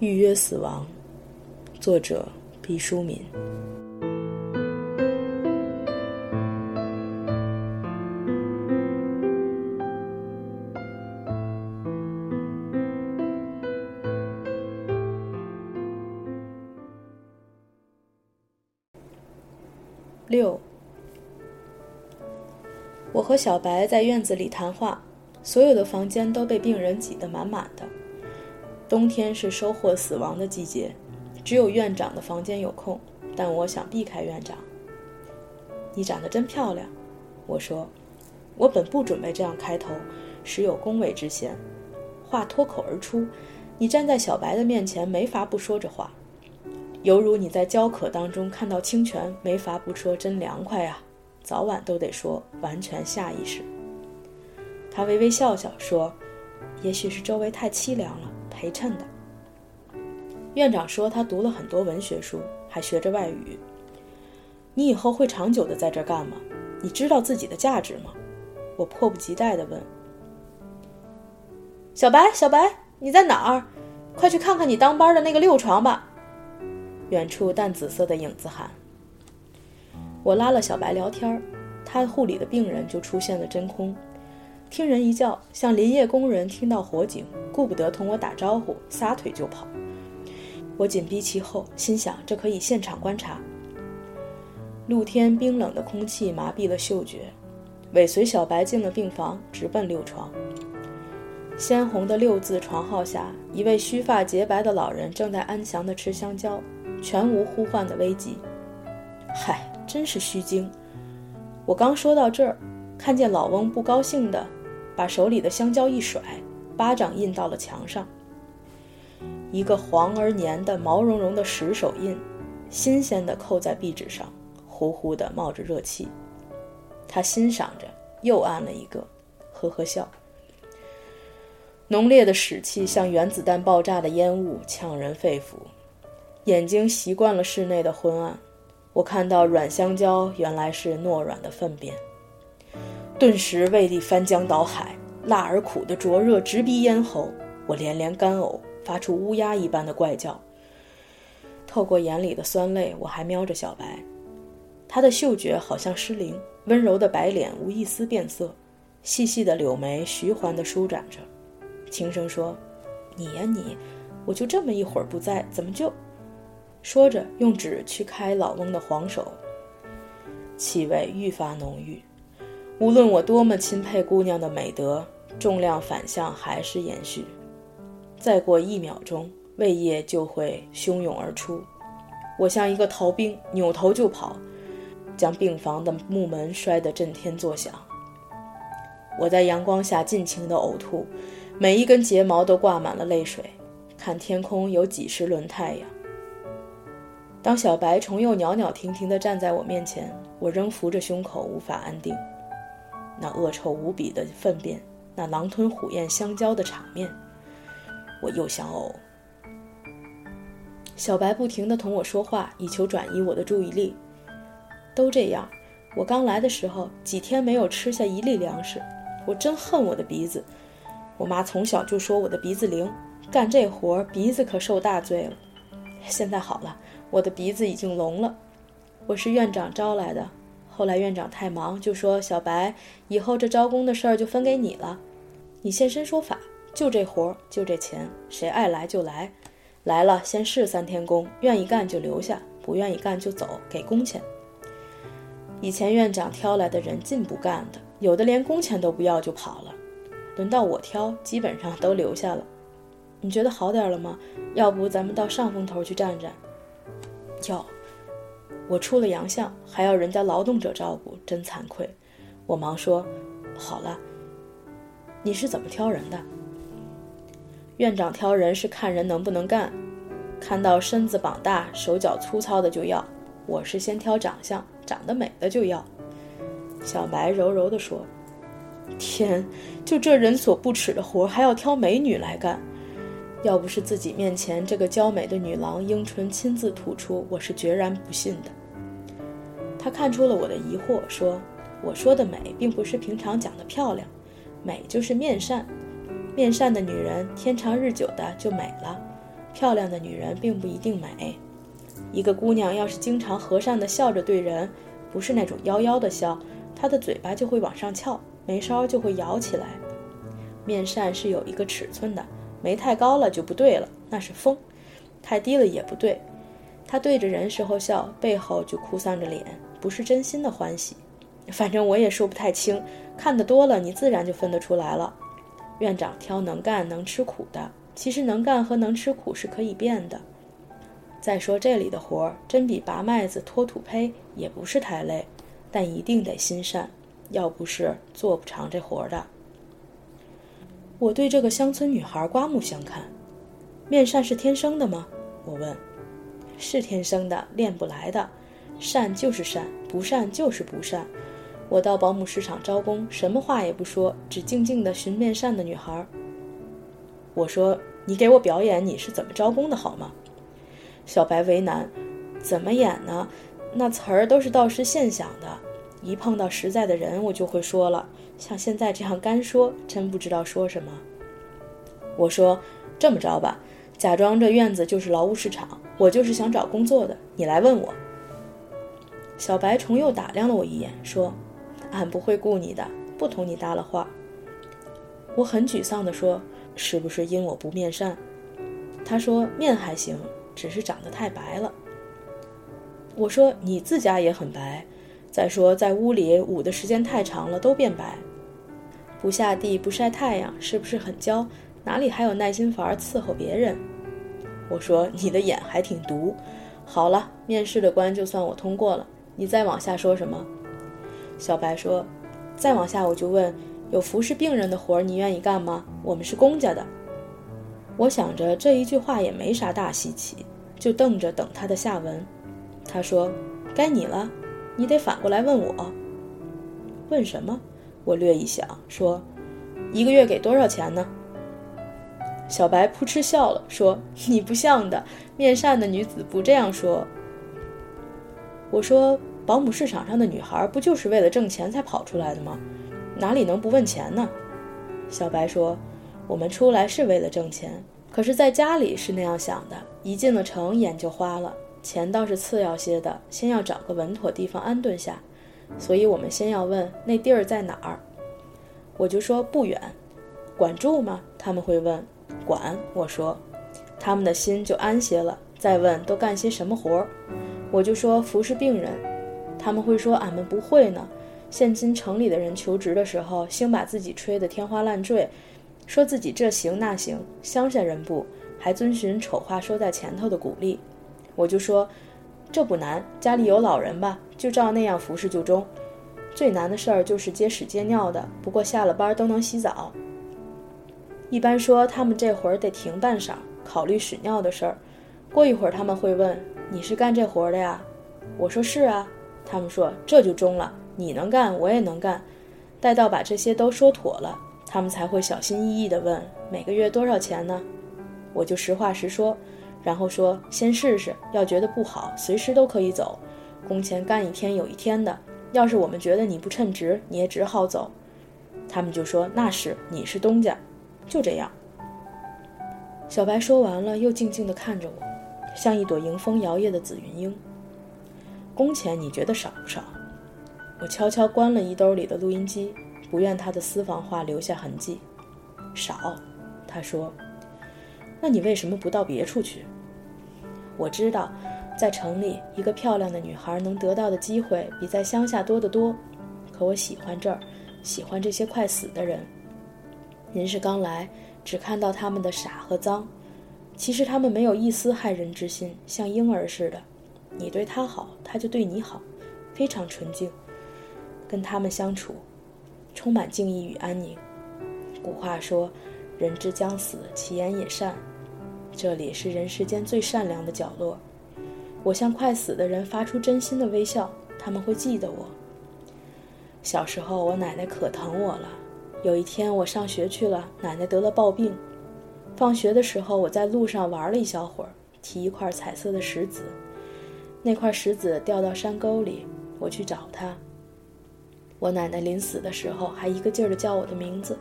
预约死亡，作者毕淑敏。六，我和小白在院子里谈话，所有的房间都被病人挤得满满的。冬天是收获死亡的季节，只有院长的房间有空，但我想避开院长。你长得真漂亮，我说。我本不准备这样开头，实有恭维之嫌。话脱口而出，你站在小白的面前，没法不说这话，犹如你在焦渴当中看到清泉，没法不说真凉快呀，早晚都得说，完全下意识。他微微笑笑说：“也许是周围太凄凉了。”陪衬的院长说，他读了很多文学书，还学着外语。你以后会长久的在这干吗？你知道自己的价值吗？我迫不及待的问。小白，小白，你在哪儿？快去看看你当班的那个六床吧。远处淡紫色的影子喊。我拉了小白聊天儿他护理的病人就出现了真空。听人一叫，像林业工人听到火警，顾不得同我打招呼，撒腿就跑。我紧逼其后，心想这可以现场观察。露天冰冷的空气麻痹了嗅觉，尾随小白进了病房，直奔六床。鲜红的六字床号下，一位须发洁白的老人正在安详地吃香蕉，全无呼唤的危机。嗨，真是虚惊！我刚说到这儿，看见老翁不高兴的。把手里的香蕉一甩，巴掌印到了墙上。一个黄而黏的毛茸茸的石手印，新鲜的扣在壁纸上，呼呼的冒着热气。他欣赏着，又按了一个，呵呵笑。浓烈的屎气像原子弹爆炸的烟雾，呛人肺腑。眼睛习惯了室内的昏暗，我看到软香蕉原来是糯软的粪便。顿时胃里翻江倒海，辣而苦的灼热直逼咽喉，我连连干呕，发出乌鸦一般的怪叫。透过眼里的酸泪，我还瞄着小白，他的嗅觉好像失灵，温柔的白脸无一丝变色，细细的柳眉徐缓地舒展着，轻声说：“你呀你，我就这么一会儿不在，怎么就……”说着用纸去开老翁的黄手，气味愈发浓郁。无论我多么钦佩姑娘的美德，重量反向还是延续。再过一秒钟，胃液就会汹涌而出。我像一个逃兵，扭头就跑，将病房的木门摔得震天作响。我在阳光下尽情地呕吐，每一根睫毛都挂满了泪水。看天空，有几十轮太阳。当小白重又袅袅婷婷地站在我面前，我仍扶着胸口，无法安定。那恶臭无比的粪便，那狼吞虎咽香蕉的场面，我又想呕。小白不停地同我说话，以求转移我的注意力。都这样，我刚来的时候几天没有吃下一粒粮食，我真恨我的鼻子。我妈从小就说我的鼻子灵，干这活鼻子可受大罪了。现在好了，我的鼻子已经聋了。我是院长招来的。后来院长太忙，就说：“小白，以后这招工的事儿就分给你了，你现身说法，就这活儿，就这钱，谁爱来就来，来了先试三天工，愿意干就留下，不愿意干就走，给工钱。以前院长挑来的人进不干的，有的连工钱都不要就跑了，轮到我挑，基本上都留下了。你觉得好点了吗？要不咱们到上风头去站站？要。”我出了洋相，还要人家劳动者照顾，真惭愧。我忙说：“好了，你是怎么挑人的？”院长挑人是看人能不能干，看到身子膀大、手脚粗糙的就要。我是先挑长相，长得美的就要。小白柔柔地说：“天，就这人所不齿的活，还要挑美女来干？要不是自己面前这个娇美的女郎樱唇亲自吐出，我是决然不信的。他看出了我的疑惑，说：“我说的美，并不是平常讲的漂亮，美就是面善。面善的女人，天长日久的就美了。漂亮的女人并不一定美。一个姑娘要是经常和善的笑着对人，不是那种妖妖的笑，她的嘴巴就会往上翘，眉梢就会摇起来。面善是有一个尺寸的。”眉太高了就不对了，那是疯；太低了也不对。他对着人时候笑，背后就哭丧着脸，不是真心的欢喜。反正我也说不太清，看得多了，你自然就分得出来了。院长挑能干能吃苦的，其实能干和能吃苦是可以变的。再说这里的活儿，真比拔麦子、拖土坯也不是太累，但一定得心善，要不是做不长这活儿的。我对这个乡村女孩刮目相看，面善是天生的吗？我问。是天生的，练不来的。善就是善，不善就是不善。我到保姆市场招工，什么话也不说，只静静地寻面善的女孩。我说：“你给我表演你是怎么招工的好吗？”小白为难：“怎么演呢？那词儿都是道士现想的，一碰到实在的人，我就会说了。”像现在这样干说，真不知道说什么。我说这么着吧，假装这院子就是劳务市场，我就是想找工作的，你来问我。小白虫又打量了我一眼，说：“俺不会雇你的，不同你搭了话。”我很沮丧地说：“是不是因我不面善？”他说：“面还行，只是长得太白了。”我说：“你自家也很白，再说在屋里捂的时间太长了，都变白。”不下地不晒太阳，是不是很娇？哪里还有耐心法伺候别人？我说你的眼还挺毒。好了，面试的关就算我通过了。你再往下说什么？小白说：“再往下我就问，有服侍病人的活儿你愿意干吗？我们是公家的。”我想着这一句话也没啥大稀奇，就瞪着等他的下文。他说：“该你了，你得反过来问我。问什么？”我略一想，说：“一个月给多少钱呢？”小白扑哧笑了，说：“ 你不像的，面善的女子不这样说。”我说：“保姆市场上的女孩不就是为了挣钱才跑出来的吗？哪里能不问钱呢？”小白说：“我们出来是为了挣钱，可是在家里是那样想的，一进了城眼就花了，钱倒是次要些的，先要找个稳妥地方安顿下。”所以我们先要问那地儿在哪儿，我就说不远，管住吗？他们会问，管。我说，他们的心就安些了。再问都干些什么活儿，我就说服侍病人。他们会说俺们不会呢。现今城里的人求职的时候，兴把自己吹得天花乱坠，说自己这行那行。乡下人不，还遵循丑话说在前头的鼓励。我就说。这不难，家里有老人吧，就照那样服侍就中。最难的事儿就是接屎接尿的，不过下了班都能洗澡。一般说他们这会儿得停半晌，考虑屎尿的事儿。过一会儿他们会问：“你是干这活的呀？”我说：“是啊。”他们说：“这就中了，你能干，我也能干。”待到把这些都说妥了，他们才会小心翼翼地问：“每个月多少钱呢？”我就实话实说。然后说：“先试试，要觉得不好，随时都可以走。工钱干一天有一天的。要是我们觉得你不称职，你也只好走。”他们就说：“那是，你是东家。”就这样。小白说完了，又静静地看着我，像一朵迎风摇曳的紫云英。工钱你觉得少不少？我悄悄关了衣兜里的录音机，不愿他的私房话留下痕迹。少，他说。那你为什么不到别处去？我知道，在城里，一个漂亮的女孩能得到的机会比在乡下多得多。可我喜欢这儿，喜欢这些快死的人。您是刚来，只看到他们的傻和脏，其实他们没有一丝害人之心，像婴儿似的。你对他好，他就对你好，非常纯净。跟他们相处，充满敬意与安宁。古话说。人之将死，其言也善。这里是人世间最善良的角落。我向快死的人发出真心的微笑，他们会记得我。小时候，我奶奶可疼我了。有一天，我上学去了，奶奶得了暴病。放学的时候，我在路上玩了一小会儿，提一块彩色的石子，那块石子掉到山沟里，我去找它。我奶奶临死的时候还一个劲儿地叫我的名字。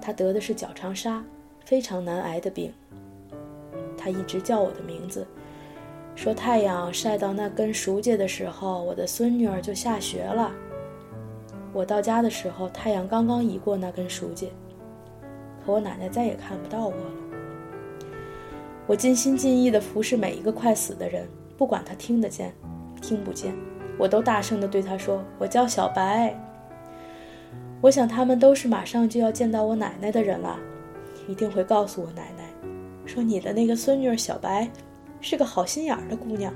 她得的是脚长沙，非常难挨的病。他一直叫我的名字，说太阳晒到那根熟秸的时候，我的孙女儿就下学了。我到家的时候，太阳刚刚移过那根熟秸，可我奶奶再也看不到我了。我尽心尽意地服侍每一个快死的人，不管他听得见，听不见。我都大声地对他说：“我叫小白。”我想他们都是马上就要见到我奶奶的人了，一定会告诉我奶奶，说你的那个孙女小白，是个好心眼儿的姑娘。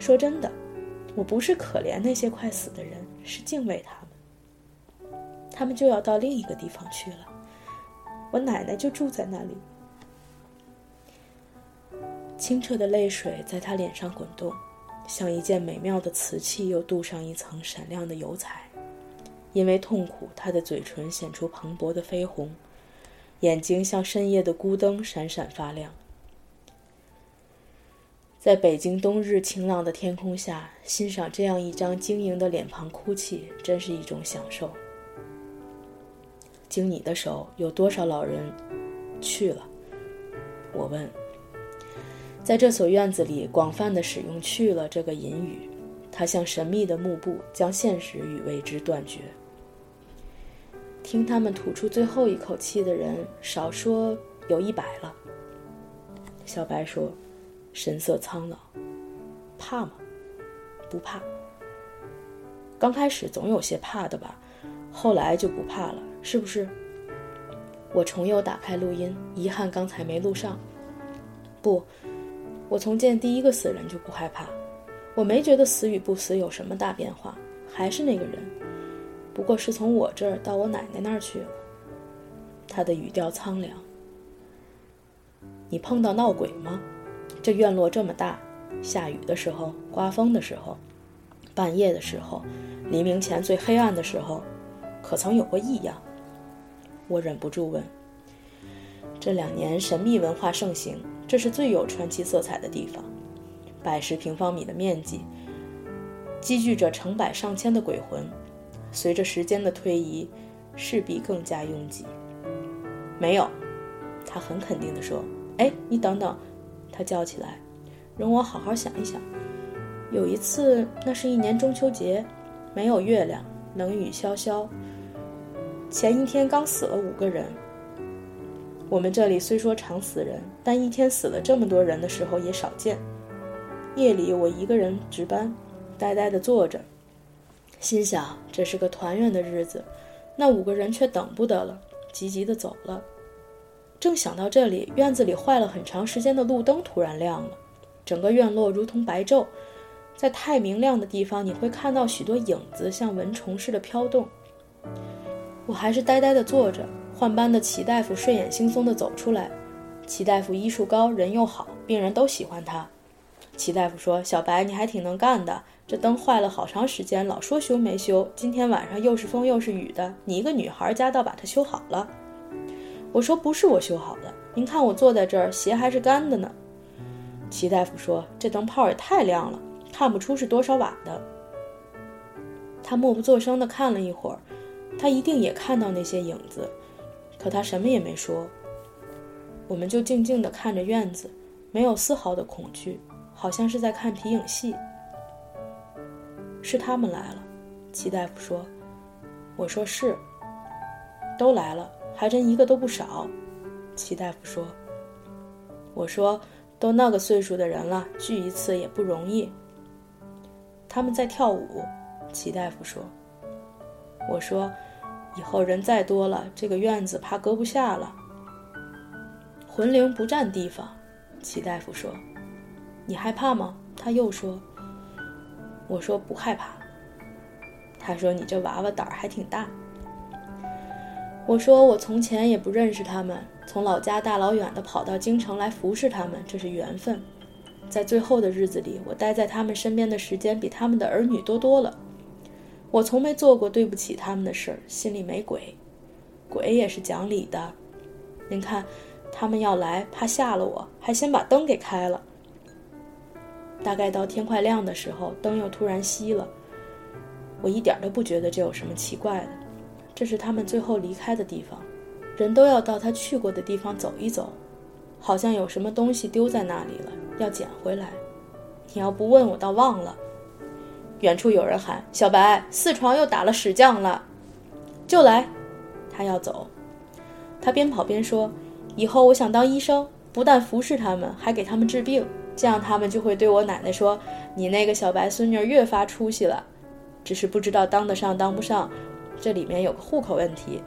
说真的，我不是可怜那些快死的人，是敬畏他们。他们就要到另一个地方去了，我奶奶就住在那里。清澈的泪水在他脸上滚动。像一件美妙的瓷器，又镀上一层闪亮的油彩。因为痛苦，他的嘴唇显出蓬勃的绯红，眼睛像深夜的孤灯，闪闪发亮。在北京冬日晴朗的天空下，欣赏这样一张晶莹的脸庞哭泣，真是一种享受。经你的手，有多少老人去了？我问。在这所院子里，广泛的使用“去了”这个隐语，它像神秘的幕布，将现实与未知断绝。听他们吐出最后一口气的人，少说有一百了。小白说，神色苍老。怕吗？不怕。刚开始总有些怕的吧，后来就不怕了，是不是？我重又打开录音，遗憾刚才没录上。不。我从见第一个死人就不害怕，我没觉得死与不死有什么大变化，还是那个人，不过是从我这儿到我奶奶那儿去了。他的语调苍凉。你碰到闹鬼吗？这院落这么大，下雨的时候，刮风的时候，半夜的时候，黎明前最黑暗的时候，可曾有过异样？我忍不住问。这两年神秘文化盛行。这是最有传奇色彩的地方，百十平方米的面积，积聚着成百上千的鬼魂。随着时间的推移，势必更加拥挤。没有，他很肯定地说：“哎，你等等！”他叫起来：“容我好好想一想。有一次，那是一年中秋节，没有月亮，冷雨潇潇。前一天刚死了五个人。”我们这里虽说常死人，但一天死了这么多人的时候也少见。夜里我一个人值班，呆呆地坐着，心想这是个团圆的日子，那五个人却等不得了，急急地走了。正想到这里，院子里坏了很长时间的路灯突然亮了，整个院落如同白昼，在太明亮的地方，你会看到许多影子像蚊虫似的飘动。我还是呆呆地坐着。换班的齐大夫睡眼惺忪地走出来。齐大夫医术高，人又好，病人都喜欢他。齐大夫说：“小白，你还挺能干的。这灯坏了好长时间，老说修没修。今天晚上又是风又是雨的，你一个女孩家倒把它修好了。”我说：“不是我修好的，您看我坐在这儿，鞋还是干的呢。”齐大夫说：“这灯泡也太亮了，看不出是多少瓦的。”他默不作声地看了一会儿，他一定也看到那些影子。可他什么也没说，我们就静静地看着院子，没有丝毫的恐惧，好像是在看皮影戏。是他们来了，齐大夫说。我说是。都来了，还真一个都不少。齐大夫说。我说都那个岁数的人了，聚一次也不容易。他们在跳舞，齐大夫说。我说。以后人再多了，这个院子怕搁不下了。魂灵不占地方，齐大夫说：“你害怕吗？”他又说：“我说不害怕。”他说：“你这娃娃胆儿还挺大。”我说：“我从前也不认识他们，从老家大老远的跑到京城来服侍他们，这是缘分。在最后的日子里，我待在他们身边的时间比他们的儿女多多了。”我从没做过对不起他们的事儿，心里没鬼，鬼也是讲理的。您看，他们要来，怕吓了我，还先把灯给开了。大概到天快亮的时候，灯又突然熄了。我一点都不觉得这有什么奇怪的，这是他们最后离开的地方，人都要到他去过的地方走一走，好像有什么东西丢在那里了，要捡回来。你要不问我倒忘了。远处有人喊：“小白，四床又打了屎匠了，就来。”他要走。他边跑边说：“以后我想当医生，不但服侍他们，还给他们治病，这样他们就会对我奶奶说：‘你那个小白孙女越发出息了。’只是不知道当得上当不上，这里面有个户口问题。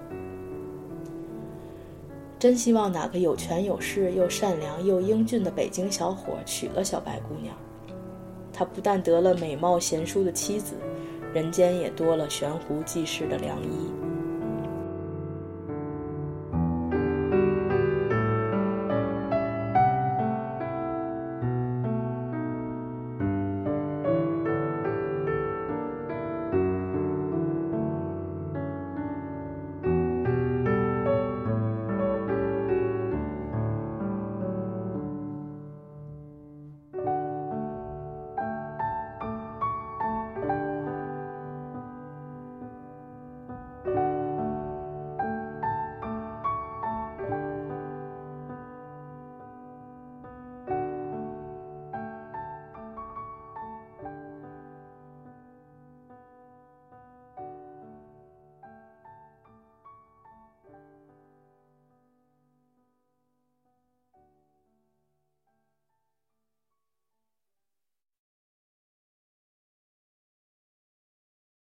真希望哪个有权有势又善良又英俊的北京小伙娶了小白姑娘。”他不但得了美貌贤淑的妻子，人间也多了悬壶济世的良医。